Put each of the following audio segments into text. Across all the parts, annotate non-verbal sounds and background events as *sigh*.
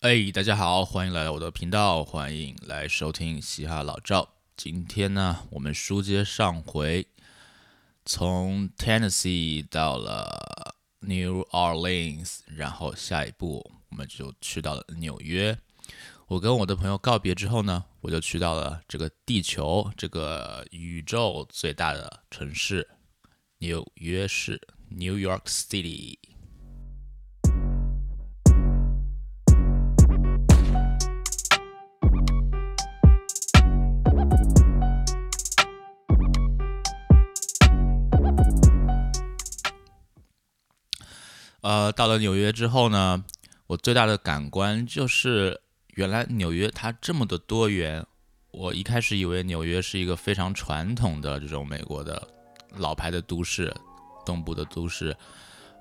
哎，大家好，欢迎来到我的频道，欢迎来收听嘻哈老赵。今天呢，我们书接上回，从 Tennessee 到了 New Orleans，然后下一步我们就去到了纽约。我跟我的朋友告别之后呢，我就去到了这个地球、这个宇宙最大的城市——纽约市 （New York City）。呃，到了纽约之后呢，我最大的感官就是，原来纽约它这么的多元。我一开始以为纽约是一个非常传统的这种美国的老牌的都市，东部的都市，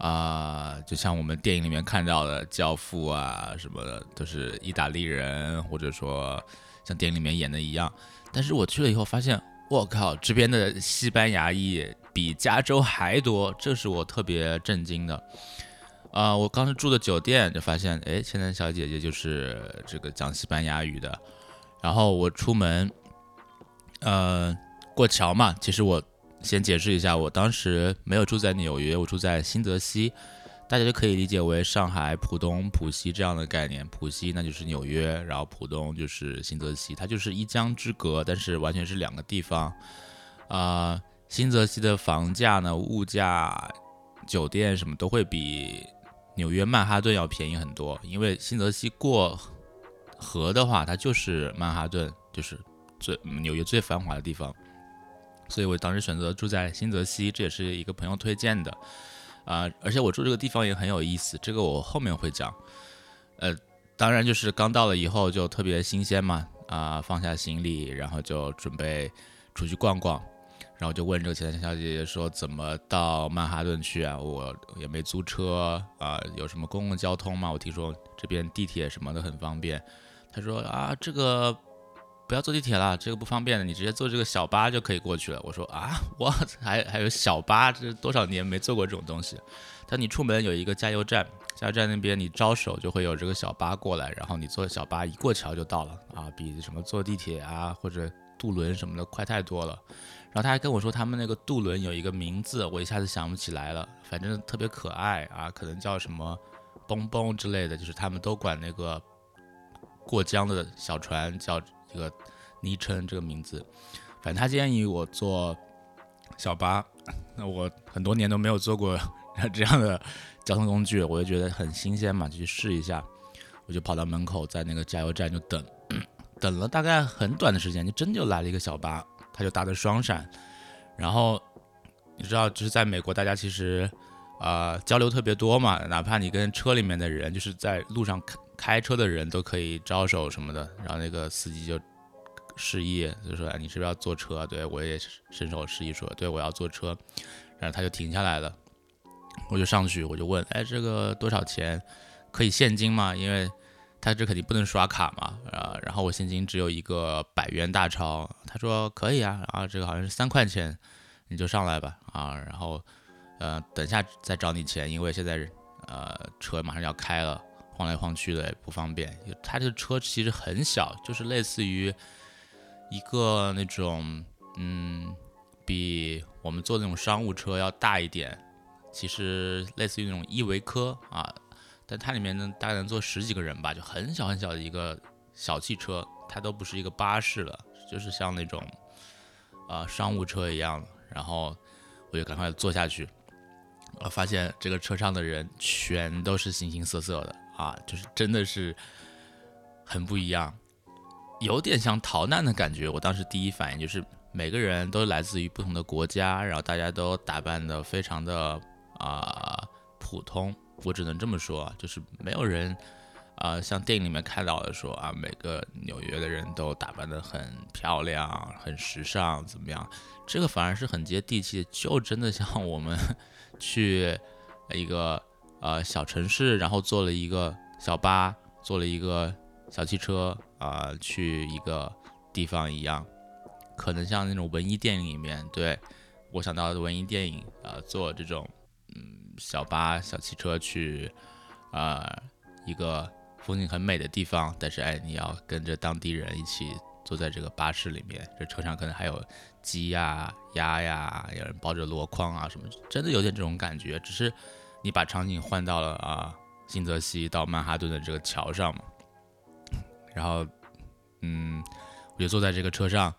啊，就像我们电影里面看到的《教父》啊什么的，都是意大利人，或者说像电影里面演的一样。但是我去了以后发现，我靠，这边的西班牙裔比加州还多，这是我特别震惊的。啊，我刚才住的酒店就发现，哎，现在小姐姐就是这个讲西班牙语的。然后我出门，呃，过桥嘛。其实我先解释一下，我当时没有住在纽约，我住在新泽西，大家就可以理解为上海浦东、浦西这样的概念。浦西那就是纽约，然后浦东就是新泽西，它就是一江之隔，但是完全是两个地方。啊，新泽西的房价呢，物价、酒店什么都会比。纽约曼哈顿要便宜很多，因为新泽西过河的话，它就是曼哈顿，就是最纽约最繁华的地方，所以我当时选择住在新泽西，这也是一个朋友推荐的啊。而且我住这个地方也很有意思，这个我后面会讲。呃，当然就是刚到了以后就特别新鲜嘛，啊，放下行李，然后就准备出去逛逛。然后就问这个前台小姐姐说：“怎么到曼哈顿去啊？我也没租车啊，有什么公共交通吗？我听说这边地铁什么的很方便。”她说：“啊，这个不要坐地铁了，这个不方便的，你直接坐这个小巴就可以过去了。”我说：“啊，我还还有小巴，这多少年没坐过这种东西。”她你出门有一个加油站，加油站那边你招手就会有这个小巴过来，然后你坐小巴一过桥就到了啊，比什么坐地铁啊或者渡轮什么的快太多了。”然后他还跟我说，他们那个渡轮有一个名字，我一下子想不起来了，反正特别可爱啊，可能叫什么“蹦蹦”之类的，就是他们都管那个过江的小船叫一个昵称，这个名字。反正他建议我坐小巴，那我很多年都没有坐过这样的交通工具，我就觉得很新鲜嘛，就去试一下。我就跑到门口，在那个加油站就等，等了大概很短的时间，就真就来了一个小巴。他就打的双闪，然后你知道，就是在美国，大家其实啊交流特别多嘛，哪怕你跟车里面的人，就是在路上开开车的人都可以招手什么的，然后那个司机就示意，就说你是不是要坐车？对我也伸手示意说，对我要坐车，然后他就停下来了，我就上去，我就问，哎，这个多少钱？可以现金吗？因为他这肯定不能刷卡嘛，啊，然后我现金只有一个百元大钞，他说可以啊，然后这个好像是三块钱，你就上来吧，啊，然后，呃，等下再找你钱，因为现在呃车马上要开了，晃来晃去的也不方便。他这个车其实很小，就是类似于一个那种，嗯，比我们坐那种商务车要大一点，其实类似于那种依维柯啊。但它里面呢，大概能坐十几个人吧，就很小很小的一个小汽车，它都不是一个巴士了，就是像那种啊商务车一样。然后我就赶快坐下去，我发现这个车上的人全都是形形色色的啊，就是真的是很不一样，有点像逃难的感觉。我当时第一反应就是每个人都来自于不同的国家，然后大家都打扮的非常的啊普通。我只能这么说，就是没有人，啊，像电影里面看到的说啊，每个纽约的人都打扮得很漂亮、很时尚，怎么样？这个反而是很接地气，就真的像我们 *laughs* 去一个呃小城市，然后坐了一个小巴，坐了一个小汽车啊，去一个地方一样，可能像那种文艺电影里面，对我想到的文艺电影啊，做这种嗯。小巴、小汽车去，呃，一个风景很美的地方，但是哎，你要跟着当地人一起坐在这个巴士里面，这车上可能还有鸡呀、鸭呀，有人抱着箩筐啊什么，真的有点这种感觉。只是你把场景换到了啊，新泽西到曼哈顿的这个桥上嘛，然后嗯，我就坐在这个车上，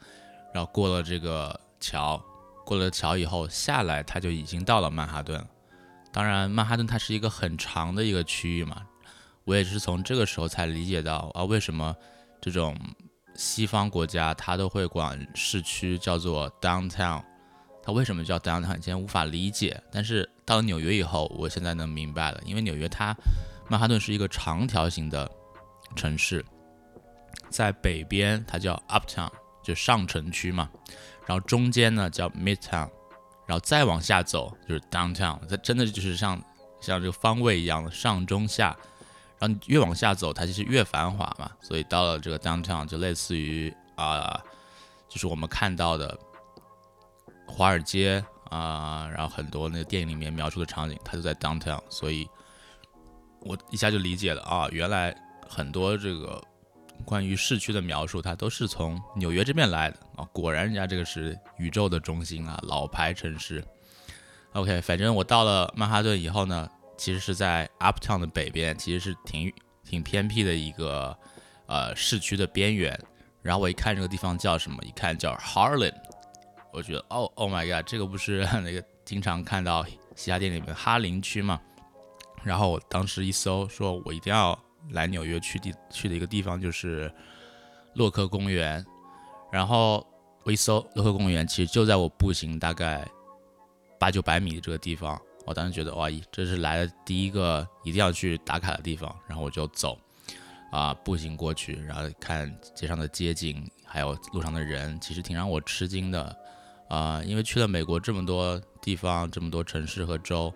然后过了这个桥，过了桥以后下来，他就已经到了曼哈顿了。当然，曼哈顿它是一个很长的一个区域嘛。我也是从这个时候才理解到啊，为什么这种西方国家它都会管市区叫做 downtown，它为什么叫 downtown？以前无法理解，但是到了纽约以后，我现在能明白了。因为纽约它曼哈顿是一个长条形的城市，在北边它叫 uptown，就上城区嘛，然后中间呢叫 midtown，然后再往下走就是 downtown，它真的就是像像这个方位一样的上中下。然后你越往下走，它其实越繁华嘛，所以到了这个 downtown 就类似于啊，就是我们看到的华尔街啊，然后很多那个电影里面描述的场景，它就在 downtown，所以我一下就理解了啊，原来很多这个关于市区的描述，它都是从纽约这边来的啊，果然人家这个是宇宙的中心啊，老牌城市。OK，反正我到了曼哈顿以后呢。其实是在 Uptown 的北边，其实是挺挺偏僻的一个呃市区的边缘。然后我一看这个地方叫什么，一看叫 Harlem，我觉得哦，Oh my God，这个不是 *laughs* 那个经常看到嘻哈电影里面哈林区吗？然后我当时一搜，说我一定要来纽约去地去的一个地方就是洛克公园。然后我一搜洛克公园，其实就在我步行大概八九百米的这个地方。我当时觉得哇，这是来的第一个一定要去打卡的地方，然后我就走，啊，步行过去，然后看街上的街景，还有路上的人，其实挺让我吃惊的，啊，因为去了美国这么多地方，这么多城市和州，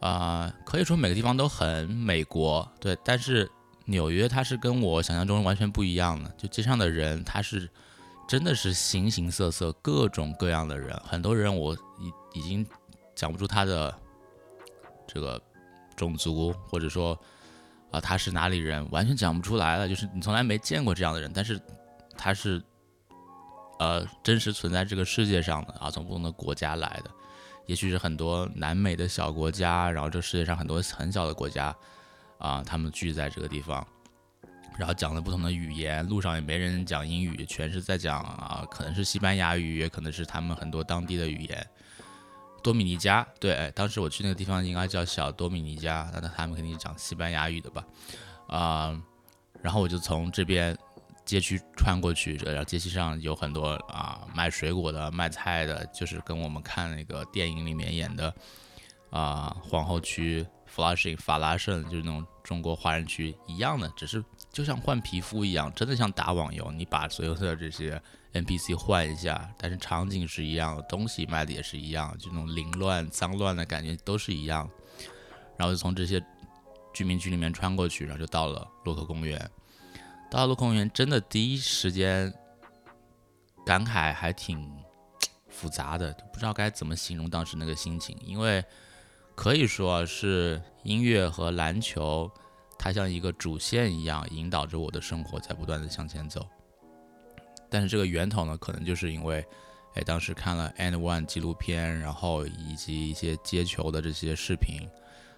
啊，可以说每个地方都很美国，对，但是纽约它是跟我想象中完全不一样的，就街上的人，他是真的是形形色色，各种各样的人，很多人我已已经讲不出他的。这个种族，或者说啊，他是哪里人，完全讲不出来了。就是你从来没见过这样的人，但是他是呃真实存在这个世界上的啊，从不同的国家来的，也许是很多南美的小国家，然后这世界上很多很小的国家啊，他们聚在这个地方，然后讲了不同的语言，路上也没人讲英语，全是在讲啊，可能是西班牙语，也可能是他们很多当地的语言。多米尼加，对，当时我去那个地方应该叫小多米尼加，那他们肯定是讲西班牙语的吧？啊，然后我就从这边街区穿过去，然后街区上有很多啊卖水果的、卖菜的，就是跟我们看那个电影里面演的啊皇后区、Flushing、法拉盛，就是那种中国华人区一样的，只是就像换皮肤一样，真的像打网游，你把所有的这些。NPC 换一下，但是场景是一样，东西卖的也是一样，就那种凌乱、脏乱的感觉都是一样。然后就从这些居民区里面穿过去，然后就到了洛克公园。到了洛克公园，真的第一时间感慨还挺复杂的，不知道该怎么形容当时那个心情，因为可以说是音乐和篮球，它像一个主线一样，引导着我的生活在不断的向前走。但是这个源头呢，可能就是因为，哎，当时看了《And One》纪录片，然后以及一些接球的这些视频。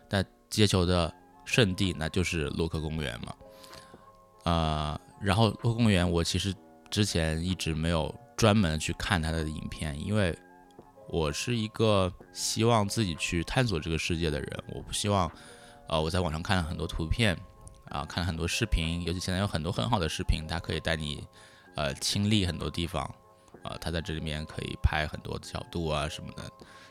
但接球的圣地那就是洛克公园嘛，呃，然后洛克公园我其实之前一直没有专门去看它的影片，因为我是一个希望自己去探索这个世界的人，我不希望，呃，我在网上看了很多图片，啊，看了很多视频，尤其现在有很多很好的视频，它可以带你。呃，亲历很多地方，啊，他在这里面可以拍很多角度啊什么的，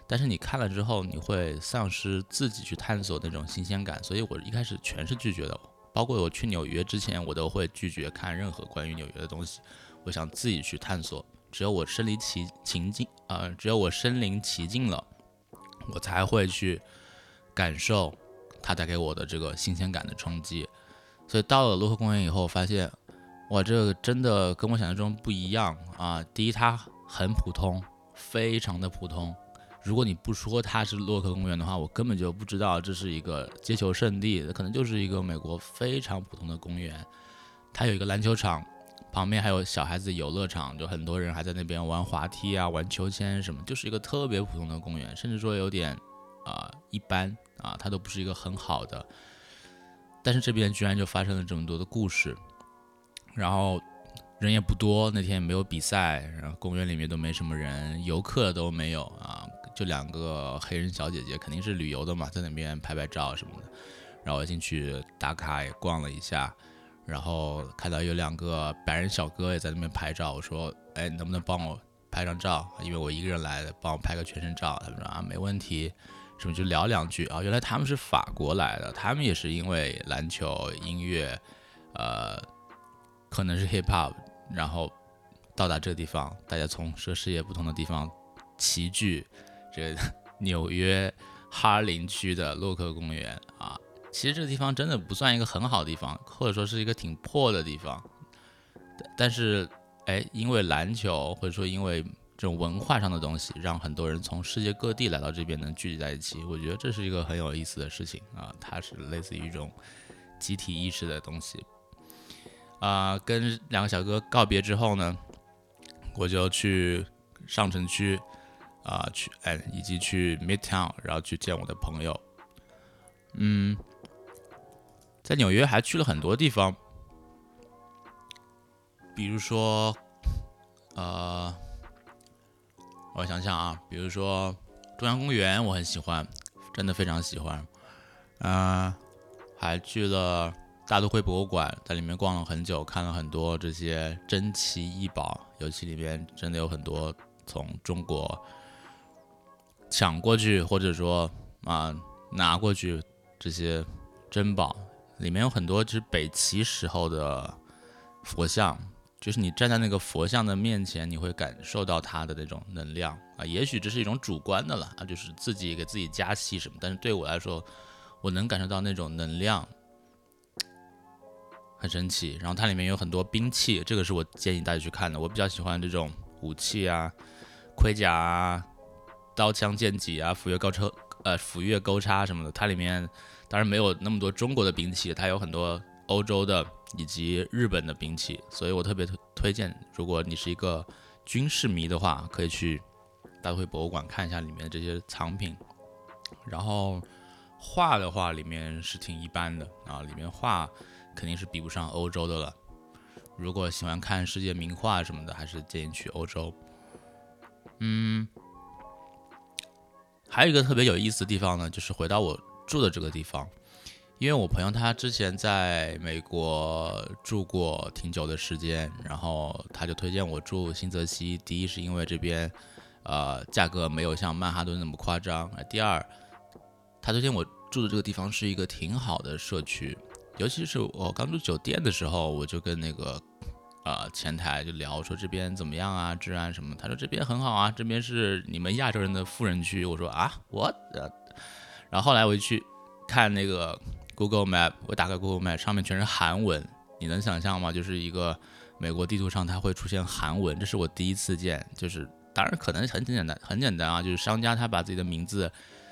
但是你看了之后，你会丧失自己去探索那种新鲜感，所以我一开始全是拒绝的，包括我去纽约之前，我都会拒绝看任何关于纽约的东西，我想自己去探索，只有我身临其情境，啊，只有我身临其境了，我才会去感受它带给我的这个新鲜感的冲击，所以到了洛克公园以后，发现。哇，这个真的跟我想象中不一样啊！第一，它很普通，非常的普通，如果你不说它是洛克公园的话，我根本就不知道这是一个街球圣地，可能就是一个美国非常普通的公园。它有一个篮球场，旁边还有小孩子游乐场，就很多人还在那边玩滑梯啊、玩秋千什么，就是一个特别普通的公园，甚至说有点啊一般啊，它都不是一个很好的。但是这边居然就发生了这么多的故事，然后人也不多，那天也没有比赛，然后公园里面都没什么人，游客都没有啊。就两个黑人小姐姐，肯定是旅游的嘛，在那边拍拍照什么的。然后进去打卡也逛了一下，然后看到有两个白人小哥也在那边拍照。我说：“哎，能不能帮我拍张照？因为我一个人来的，帮我拍个全身照。”他们说：“啊，没问题。”什么就聊两句啊？原来他们是法国来的，他们也是因为篮球、音乐，呃，可能是 hip hop，然后到达这个地方，大家从涉世界不同的地方齐聚。这 *laughs* 纽约哈林区的洛克公园啊，其实这个地方真的不算一个很好的地方，或者说是一个挺破的地方。但是，哎，因为篮球或者说因为这种文化上的东西，让很多人从世界各地来到这边能聚集在一起，我觉得这是一个很有意思的事情啊。它是类似于一种集体意识的东西。啊，跟两个小哥告别之后呢，我就去上城区。啊，去哎，以及去 Midtown，然后去见我的朋友。嗯，在纽约还去了很多地方，比如说，呃，我想想啊，比如说中央公园，我很喜欢，真的非常喜欢。嗯，还去了大都会博物馆，在里面逛了很久，看了很多这些珍奇异宝，尤其里面真的有很多从中国。抢过去，或者说啊拿过去这些珍宝，里面有很多就是北齐时候的佛像，就是你站在那个佛像的面前，你会感受到它的那种能量啊。也许这是一种主观的了啊，就是自己给自己加戏什么。但是对我来说，我能感受到那种能量，很神奇。然后它里面有很多兵器，这个是我建议大家去看的。我比较喜欢这种武器啊，盔甲啊。刀枪剑戟啊，斧钺钩叉，呃，斧钺钩叉什么的，它里面当然没有那么多中国的兵器，它有很多欧洲的以及日本的兵器，所以我特别推推荐，如果你是一个军事迷的话，可以去大都会博物馆看一下里面的这些藏品。然后画的话，里面是挺一般的啊，里面画肯定是比不上欧洲的了。如果喜欢看世界名画什么的，还是建议去欧洲。嗯。还有一个特别有意思的地方呢，就是回到我住的这个地方，因为我朋友他之前在美国住过挺久的时间，然后他就推荐我住新泽西。第一是因为这边，呃，价格没有像曼哈顿那么夸张；第二，他推荐我住的这个地方是一个挺好的社区，尤其是我刚住酒店的时候，我就跟那个。呃，前台就聊说这边怎么样啊，治安什么？他说这边很好啊，这边是你们亚洲人的富人区。我说啊，我，然后后来我就去看那个 Google Map，我打开 Google Map，上面全是韩文，你能想象吗？就是一个美国地图上它会出现韩文，这是我第一次见。就是当然可能很简单，很简单啊，就是商家他把自己的名字。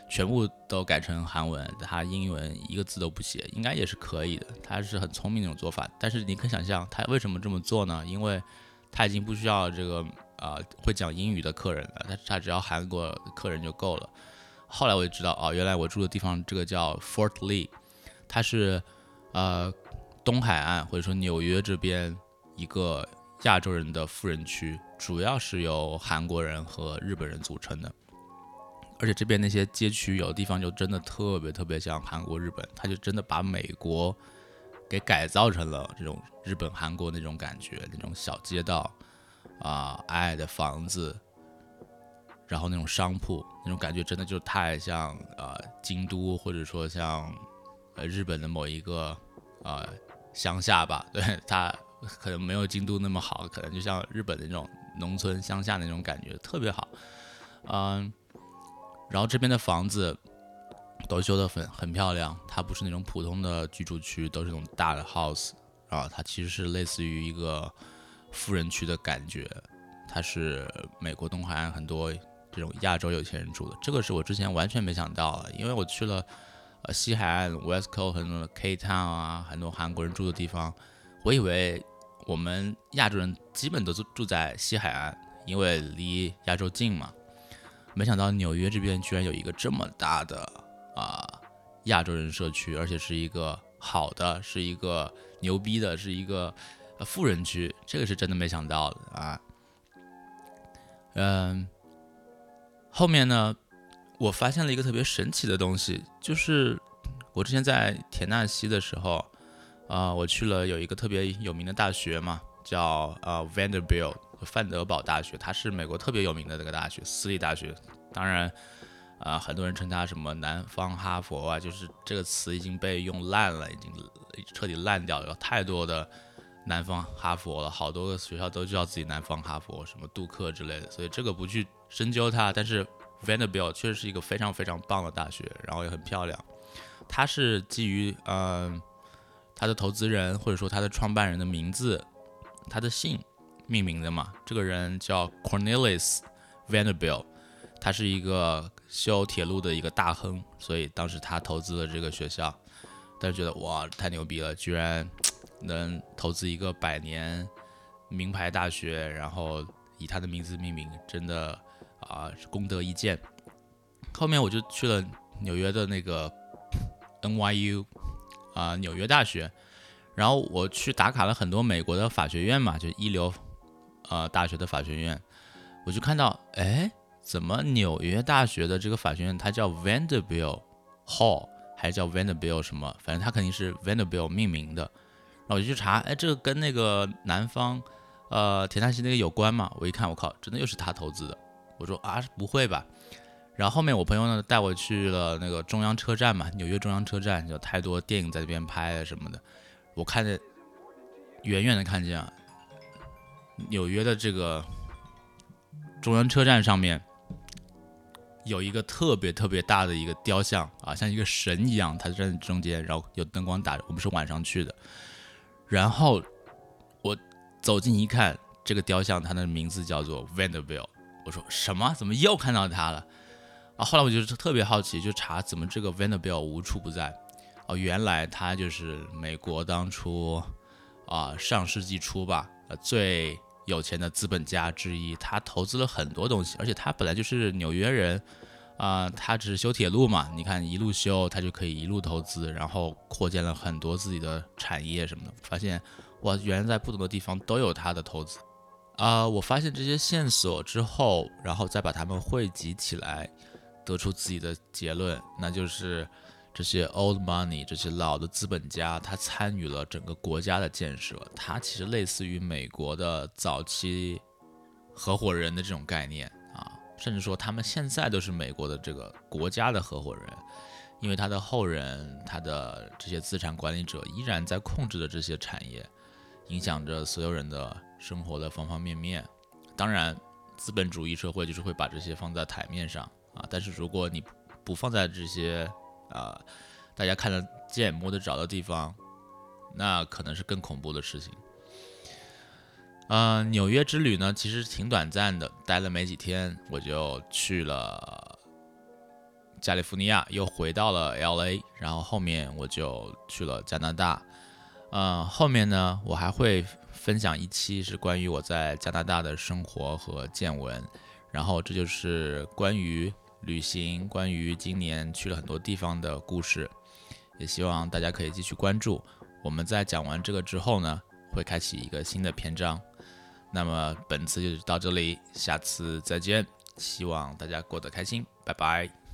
全部都改成韩文，他英文一个字都不写，应该也是可以的。他是很聪明那种做法，但是你可以想象他为什么这么做呢？因为他已经不需要这个啊会讲英语的客人了，他他只要韩国客人就够了。后来我就知道哦，原来我住的地方这个叫 Fort Lee，它是呃东海岸或者说纽约这边一个亚洲人的富人区，主要是由韩国人和日本人组成的。而且这边那些街区有的地方就真的特别特别像韩国、日本，他就真的把美国给改造成了这种日本、韩国那种感觉，那种小街道啊、矮矮的房子，然后那种商铺，那种感觉真的就太像呃京都，或者说像呃日本的某一个呃乡下吧。对，它可能没有京都那么好，可能就像日本的那种农村乡下那种感觉，特别好，嗯。然后这边的房子都修得很很漂亮，它不是那种普通的居住区，都是那种大的 house 啊，它其实是类似于一个富人区的感觉。它是美国东海岸很多这种亚洲有钱人住的，这个是我之前完全没想到的，因为我去了呃西海岸 West Coast 很多 K Town 啊，很多韩国人住的地方，我以为我们亚洲人基本都住住在西海岸，因为离亚洲近嘛。没想到纽约这边居然有一个这么大的啊亚洲人社区，而且是一个好的，是一个牛逼的，是一个富人区，这个是真的没想到的啊。嗯，后面呢，我发现了一个特别神奇的东西，就是我之前在田纳西的时候，啊，我去了有一个特别有名的大学嘛，叫呃 Vanderbilt 范德堡大学，它是美国特别有名的这个大学，私立大学。当然，啊，很多人称它什么南方哈佛啊，就是这个词已经被用烂了，已经彻底烂掉了，有太多的。南方哈佛了，好多个学校都叫自己南方哈佛，什么杜克之类的，所以这个不去深究它。但是 Vanderbilt 确实是一个非常非常棒的大学，然后也很漂亮。它是基于嗯，它的投资人或者说它的创办人的名字，他的姓命名的嘛。这个人叫 Cornelius Vanderbilt，他是一个修铁路的一个大亨，所以当时他投资了这个学校，但是觉得哇，太牛逼了，居然。能投资一个百年名牌大学，然后以他的名字命名，真的啊功德一件。后面我就去了纽约的那个 NYU 啊纽约大学，然后我去打卡了很多美国的法学院嘛，就一流呃大学的法学院，我就看到哎，怎么纽约大学的这个法学院它叫 Vanderbilt Hall，还叫 Vanderbilt 什么？反正它肯定是 Vanderbilt 命名的。然后我就去查，哎，这个跟那个南方，呃，田纳西那个有关吗？我一看，我靠，真的又是他投资的。我说啊，不会吧？然后后面我朋友呢带我去了那个中央车站嘛，纽约中央车站，有太多电影在这边拍啊什么的。我看见，远远的看见啊，纽约的这个中央车站上面有一个特别特别大的一个雕像啊，像一个神一样，他站在中间，然后有灯光打着。我们是晚上去的。然后我走近一看，这个雕像，它的名字叫做 Vanderbilt。我说什么？怎么又看到它了？啊！后来我就特别好奇，就查怎么这个 Vanderbilt 无处不在。哦，原来他就是美国当初啊上世纪初吧，最有钱的资本家之一。他投资了很多东西，而且他本来就是纽约人。啊，他只是修铁路嘛，你看一路修，他就可以一路投资，然后扩建了很多自己的产业什么的。发现哇，原来在不同的地方都有他的投资。啊，我发现这些线索之后，然后再把它们汇集起来，得出自己的结论，那就是这些 old money，这些老的资本家，他参与了整个国家的建设，他其实类似于美国的早期合伙人的这种概念。甚至说，他们现在都是美国的这个国家的合伙人，因为他的后人、他的这些资产管理者依然在控制着这些产业，影响着所有人的生活的方方面面。当然，资本主义社会就是会把这些放在台面上啊，但是如果你不放在这些啊大家看得见、摸得着的地方，那可能是更恐怖的事情。嗯，纽约之旅呢，其实挺短暂的，待了没几天，我就去了加利福尼亚，又回到了 L A，然后后面我就去了加拿大。嗯，后面呢，我还会分享一期是关于我在加拿大的生活和见闻，然后这就是关于旅行，关于今年去了很多地方的故事，也希望大家可以继续关注。我们在讲完这个之后呢，会开启一个新的篇章。那么本次就到这里，下次再见，希望大家过得开心，拜拜。